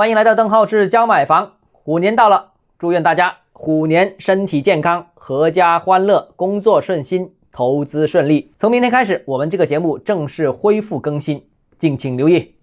欢迎来到邓浩志教买房。虎年到了祝愿大家虎年身体健康阖家欢乐工作顺心投资顺利。从明天开始我们这个节目正式恢复更新敬请留意。